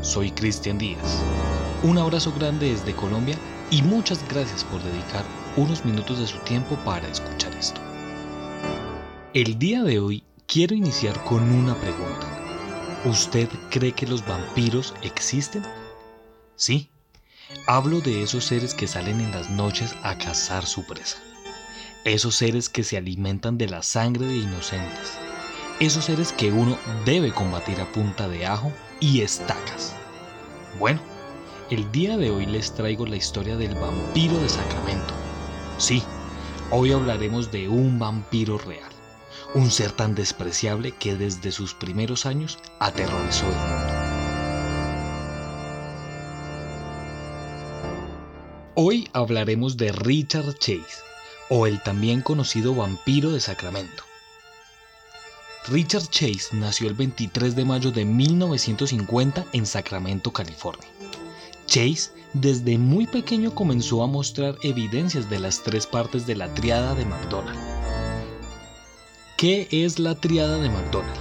Soy Cristian Díaz. Un abrazo grande desde Colombia y muchas gracias por dedicar unos minutos de su tiempo para escuchar esto. El día de hoy quiero iniciar con una pregunta. ¿Usted cree que los vampiros existen? Sí, hablo de esos seres que salen en las noches a cazar su presa. Esos seres que se alimentan de la sangre de inocentes esos seres que uno debe combatir a punta de ajo y estacas. Bueno, el día de hoy les traigo la historia del vampiro de Sacramento. Sí, hoy hablaremos de un vampiro real, un ser tan despreciable que desde sus primeros años aterrorizó el mundo. Hoy hablaremos de Richard Chase, o el también conocido vampiro de Sacramento. Richard Chase nació el 23 de mayo de 1950 en Sacramento, California. Chase desde muy pequeño comenzó a mostrar evidencias de las tres partes de la triada de McDonald. ¿Qué es la triada de McDonald?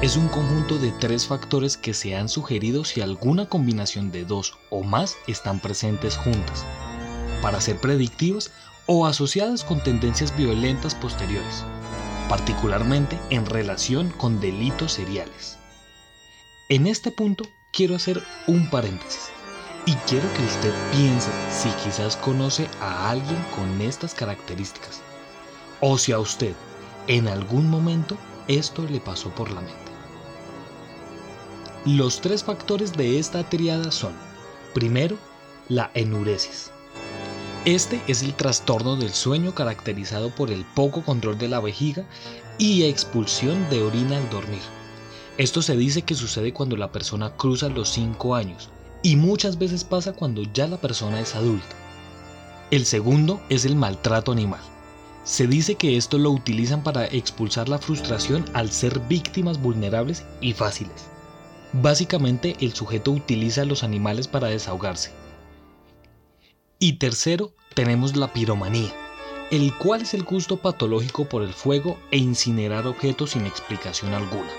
Es un conjunto de tres factores que se han sugerido si alguna combinación de dos o más están presentes juntas, para ser predictivas o asociadas con tendencias violentas posteriores particularmente en relación con delitos seriales. En este punto quiero hacer un paréntesis y quiero que usted piense si quizás conoce a alguien con estas características o si a usted en algún momento esto le pasó por la mente. Los tres factores de esta triada son, primero, la enuresis, este es el trastorno del sueño caracterizado por el poco control de la vejiga y expulsión de orina al dormir. Esto se dice que sucede cuando la persona cruza los 5 años y muchas veces pasa cuando ya la persona es adulta. El segundo es el maltrato animal. Se dice que esto lo utilizan para expulsar la frustración al ser víctimas vulnerables y fáciles. Básicamente el sujeto utiliza a los animales para desahogarse y tercero, tenemos la piromanía, el cual es el gusto patológico por el fuego e incinerar objetos sin explicación alguna.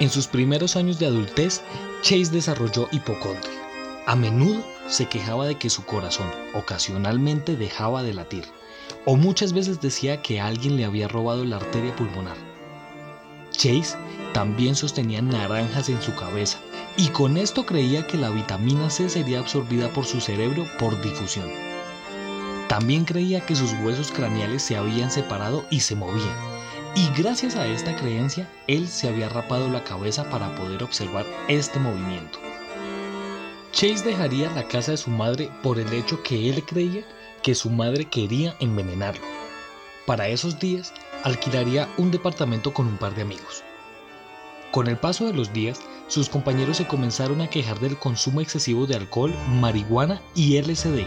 En sus primeros años de adultez, Chase desarrolló hipocondria. A menudo se quejaba de que su corazón ocasionalmente dejaba de latir, o muchas veces decía que alguien le había robado la arteria pulmonar. Chase también sostenía naranjas en su cabeza y con esto creía que la vitamina C sería absorbida por su cerebro por difusión. También creía que sus huesos craneales se habían separado y se movían, y gracias a esta creencia él se había rapado la cabeza para poder observar este movimiento. Chase dejaría la casa de su madre por el hecho que él creía que su madre quería envenenarlo. Para esos días alquilaría un departamento con un par de amigos. Con el paso de los días, sus compañeros se comenzaron a quejar del consumo excesivo de alcohol, marihuana y LSD.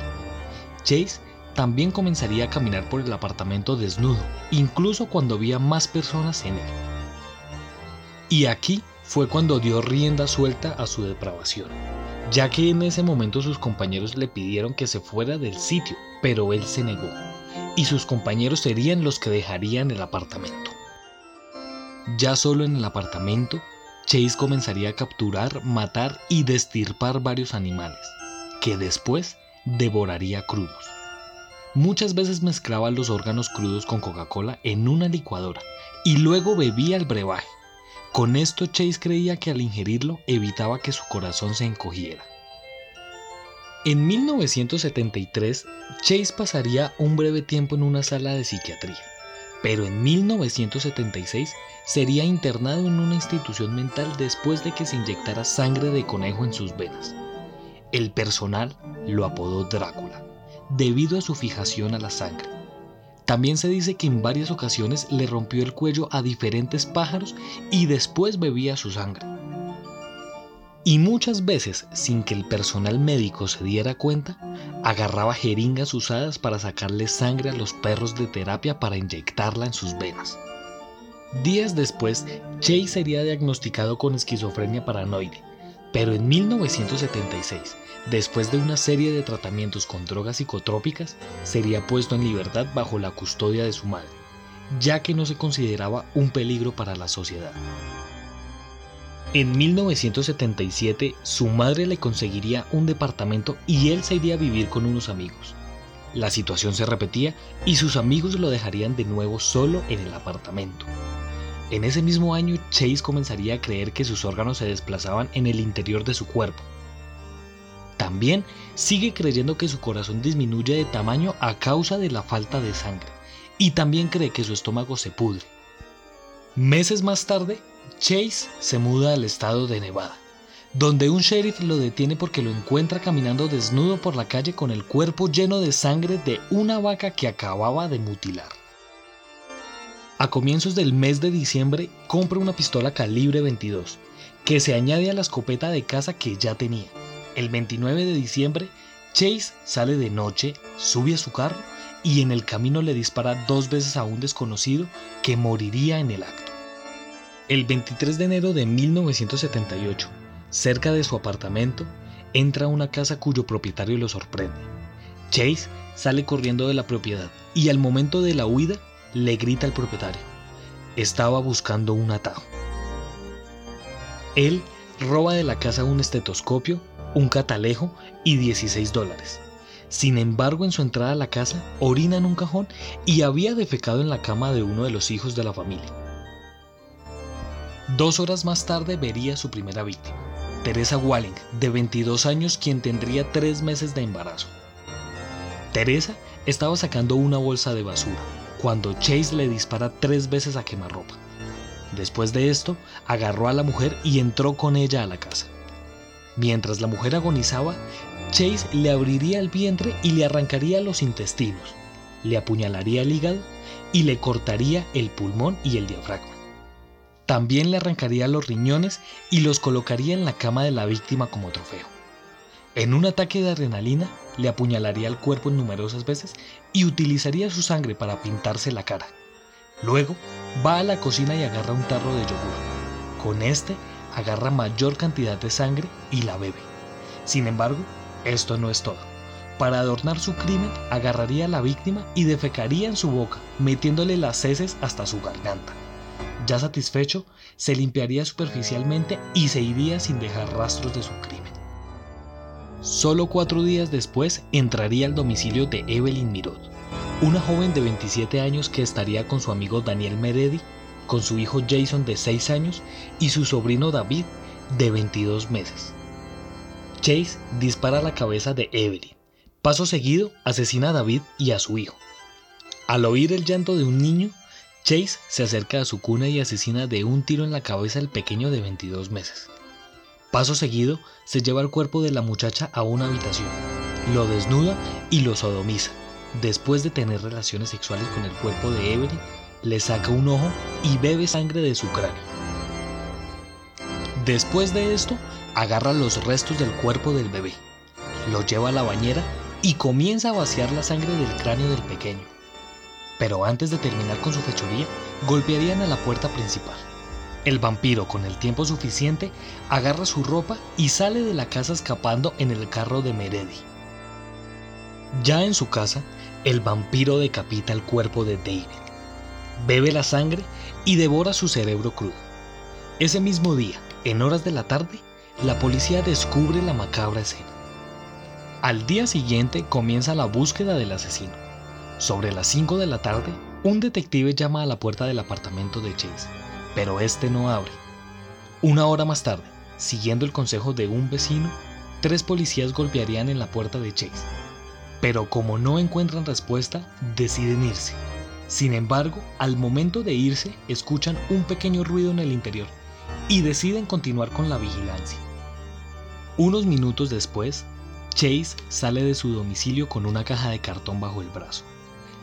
Chase también comenzaría a caminar por el apartamento desnudo, incluso cuando había más personas en él. Y aquí fue cuando dio rienda suelta a su depravación, ya que en ese momento sus compañeros le pidieron que se fuera del sitio, pero él se negó, y sus compañeros serían los que dejarían el apartamento. Ya solo en el apartamento, Chase comenzaría a capturar, matar y destirpar varios animales, que después devoraría crudos. Muchas veces mezclaba los órganos crudos con Coca-Cola en una licuadora y luego bebía el brebaje. Con esto Chase creía que al ingerirlo evitaba que su corazón se encogiera. En 1973, Chase pasaría un breve tiempo en una sala de psiquiatría pero en 1976 sería internado en una institución mental después de que se inyectara sangre de conejo en sus venas. El personal lo apodó Drácula, debido a su fijación a la sangre. También se dice que en varias ocasiones le rompió el cuello a diferentes pájaros y después bebía su sangre. Y muchas veces, sin que el personal médico se diera cuenta, agarraba jeringas usadas para sacarle sangre a los perros de terapia para inyectarla en sus venas. Días después, Chase sería diagnosticado con esquizofrenia paranoide, pero en 1976, después de una serie de tratamientos con drogas psicotrópicas, sería puesto en libertad bajo la custodia de su madre, ya que no se consideraba un peligro para la sociedad. En 1977, su madre le conseguiría un departamento y él se iría a vivir con unos amigos. La situación se repetía y sus amigos lo dejarían de nuevo solo en el apartamento. En ese mismo año, Chase comenzaría a creer que sus órganos se desplazaban en el interior de su cuerpo. También sigue creyendo que su corazón disminuye de tamaño a causa de la falta de sangre y también cree que su estómago se pudre. Meses más tarde, Chase se muda al estado de Nevada, donde un sheriff lo detiene porque lo encuentra caminando desnudo por la calle con el cuerpo lleno de sangre de una vaca que acababa de mutilar. A comienzos del mes de diciembre compra una pistola calibre 22, que se añade a la escopeta de caza que ya tenía. El 29 de diciembre, Chase sale de noche, sube a su carro y en el camino le dispara dos veces a un desconocido que moriría en el acto. El 23 de enero de 1978, cerca de su apartamento, entra una casa cuyo propietario lo sorprende. Chase sale corriendo de la propiedad y al momento de la huida le grita al propietario. Estaba buscando un atajo. Él roba de la casa un estetoscopio, un catalejo y 16 dólares. Sin embargo, en su entrada a la casa, orina en un cajón y había defecado en la cama de uno de los hijos de la familia. Dos horas más tarde vería su primera víctima, Teresa Walling, de 22 años, quien tendría tres meses de embarazo. Teresa estaba sacando una bolsa de basura cuando Chase le dispara tres veces a quemarropa. Después de esto, agarró a la mujer y entró con ella a la casa. Mientras la mujer agonizaba, Chase le abriría el vientre y le arrancaría los intestinos, le apuñalaría el hígado y le cortaría el pulmón y el diafragma. También le arrancaría los riñones y los colocaría en la cama de la víctima como trofeo. En un ataque de adrenalina, le apuñalaría el cuerpo numerosas veces y utilizaría su sangre para pintarse la cara. Luego, va a la cocina y agarra un tarro de yogur. Con este, agarra mayor cantidad de sangre y la bebe. Sin embargo, esto no es todo. Para adornar su crimen, agarraría a la víctima y defecaría en su boca, metiéndole las heces hasta su garganta. Ya satisfecho, se limpiaría superficialmente y se iría sin dejar rastros de su crimen. Solo cuatro días después entraría al domicilio de Evelyn Mirot, una joven de 27 años que estaría con su amigo Daniel Meredi, con su hijo Jason de 6 años y su sobrino David de 22 meses. Chase dispara la cabeza de Evelyn. Paso seguido, asesina a David y a su hijo. Al oír el llanto de un niño, Chase se acerca a su cuna y asesina de un tiro en la cabeza al pequeño de 22 meses. Paso seguido, se lleva el cuerpo de la muchacha a una habitación, lo desnuda y lo sodomiza. Después de tener relaciones sexuales con el cuerpo de Evelyn, le saca un ojo y bebe sangre de su cráneo. Después de esto, agarra los restos del cuerpo del bebé, lo lleva a la bañera y comienza a vaciar la sangre del cráneo del pequeño pero antes de terminar con su fechoría, golpearían a la puerta principal. El vampiro, con el tiempo suficiente, agarra su ropa y sale de la casa escapando en el carro de Meredi. Ya en su casa, el vampiro decapita el cuerpo de David, bebe la sangre y devora su cerebro crudo. Ese mismo día, en horas de la tarde, la policía descubre la macabra escena. Al día siguiente comienza la búsqueda del asesino. Sobre las 5 de la tarde, un detective llama a la puerta del apartamento de Chase, pero este no abre. Una hora más tarde, siguiendo el consejo de un vecino, tres policías golpearían en la puerta de Chase. Pero como no encuentran respuesta, deciden irse. Sin embargo, al momento de irse, escuchan un pequeño ruido en el interior y deciden continuar con la vigilancia. Unos minutos después, Chase sale de su domicilio con una caja de cartón bajo el brazo.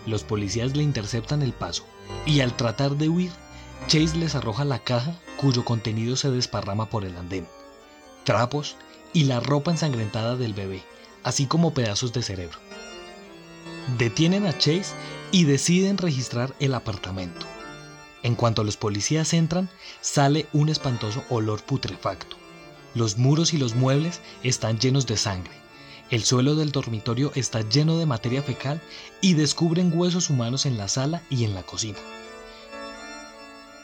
Los policías le interceptan el paso y al tratar de huir, Chase les arroja la caja cuyo contenido se desparrama por el andén, trapos y la ropa ensangrentada del bebé, así como pedazos de cerebro. Detienen a Chase y deciden registrar el apartamento. En cuanto los policías entran, sale un espantoso olor putrefacto. Los muros y los muebles están llenos de sangre el suelo del dormitorio está lleno de materia fecal y descubren huesos humanos en la sala y en la cocina.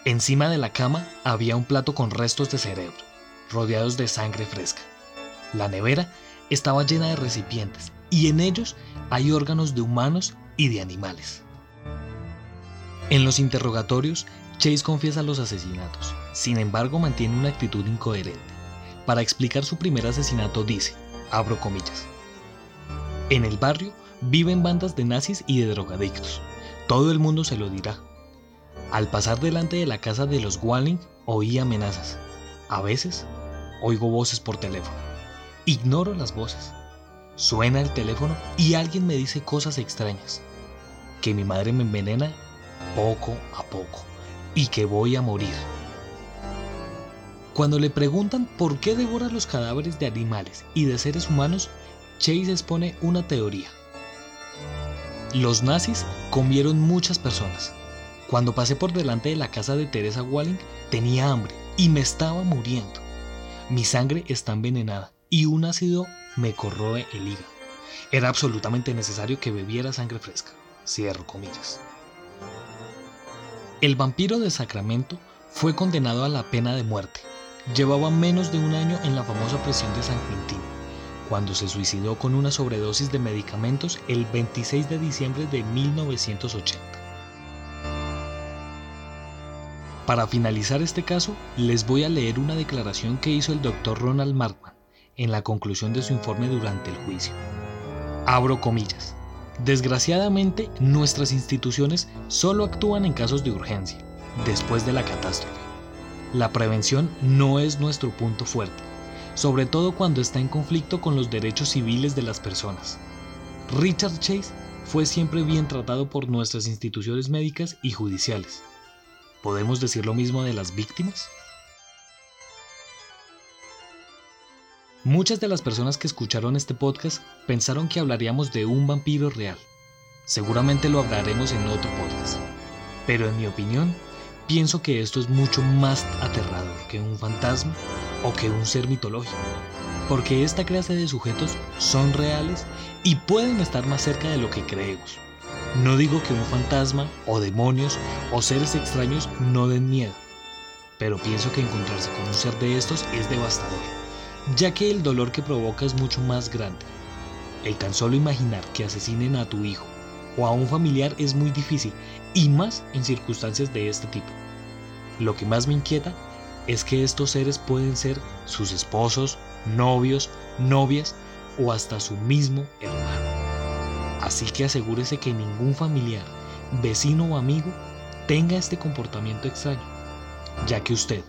Encima de la cama había un plato con restos de cerebro, rodeados de sangre fresca. La nevera estaba llena de recipientes y en ellos hay órganos de humanos y de animales. En los interrogatorios, Chase confiesa los asesinatos, sin embargo mantiene una actitud incoherente. Para explicar su primer asesinato dice, abro comillas, en el barrio viven bandas de nazis y de drogadictos. Todo el mundo se lo dirá. Al pasar delante de la casa de los Walling, oí amenazas. A veces, oigo voces por teléfono. Ignoro las voces. Suena el teléfono y alguien me dice cosas extrañas. Que mi madre me envenena poco a poco y que voy a morir. Cuando le preguntan por qué devora los cadáveres de animales y de seres humanos, Chase expone una teoría. Los nazis comieron muchas personas. Cuando pasé por delante de la casa de Teresa Walling, tenía hambre y me estaba muriendo. Mi sangre está envenenada y un ácido me corroe el hígado. Era absolutamente necesario que bebiera sangre fresca. Cierro comillas. El vampiro de Sacramento fue condenado a la pena de muerte. Llevaba menos de un año en la famosa prisión de San Quintín, cuando se suicidó con una sobredosis de medicamentos el 26 de diciembre de 1980. Para finalizar este caso, les voy a leer una declaración que hizo el doctor Ronald Markman en la conclusión de su informe durante el juicio. Abro comillas. Desgraciadamente, nuestras instituciones solo actúan en casos de urgencia, después de la catástrofe. La prevención no es nuestro punto fuerte, sobre todo cuando está en conflicto con los derechos civiles de las personas. Richard Chase fue siempre bien tratado por nuestras instituciones médicas y judiciales. ¿Podemos decir lo mismo de las víctimas? Muchas de las personas que escucharon este podcast pensaron que hablaríamos de un vampiro real. Seguramente lo hablaremos en otro podcast. Pero en mi opinión, pienso que esto es mucho más aterrador que un fantasma o que un ser mitológico. Porque esta clase de sujetos son reales y pueden estar más cerca de lo que creemos. No digo que un fantasma o demonios o seres extraños no den miedo, pero pienso que encontrarse con un ser de estos es devastador ya que el dolor que provoca es mucho más grande. El tan solo imaginar que asesinen a tu hijo o a un familiar es muy difícil, y más en circunstancias de este tipo. Lo que más me inquieta es que estos seres pueden ser sus esposos, novios, novias o hasta su mismo hermano. Así que asegúrese que ningún familiar, vecino o amigo tenga este comportamiento extraño, ya que usted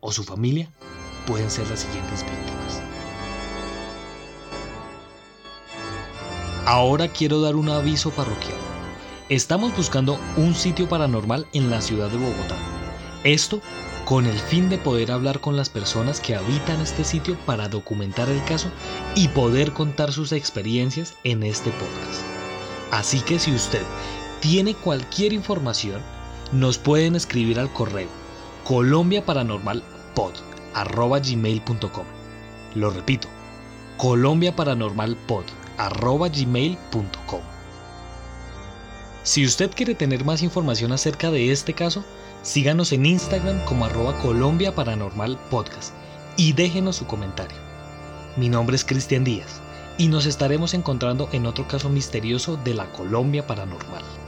o su familia pueden ser las siguientes víctimas. Ahora quiero dar un aviso parroquial. Estamos buscando un sitio paranormal en la ciudad de Bogotá. Esto con el fin de poder hablar con las personas que habitan este sitio para documentar el caso y poder contar sus experiencias en este podcast. Así que si usted tiene cualquier información, nos pueden escribir al correo Colombia Paranormal Pod arroba gmail.com. Lo repito, Colombia Paranormal Pod arroba gmail.com. Si usted quiere tener más información acerca de este caso, síganos en Instagram como arroba Colombia Paranormal Podcast y déjenos su comentario. Mi nombre es Cristian Díaz y nos estaremos encontrando en otro caso misterioso de la Colombia Paranormal.